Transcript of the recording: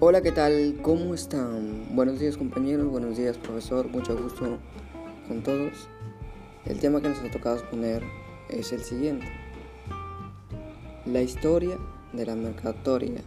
Hola, ¿qué tal? ¿Cómo están? Buenos días compañeros, buenos días profesor, mucho gusto con todos. El tema que nos ha tocado exponer es el siguiente. La historia de la mercatoria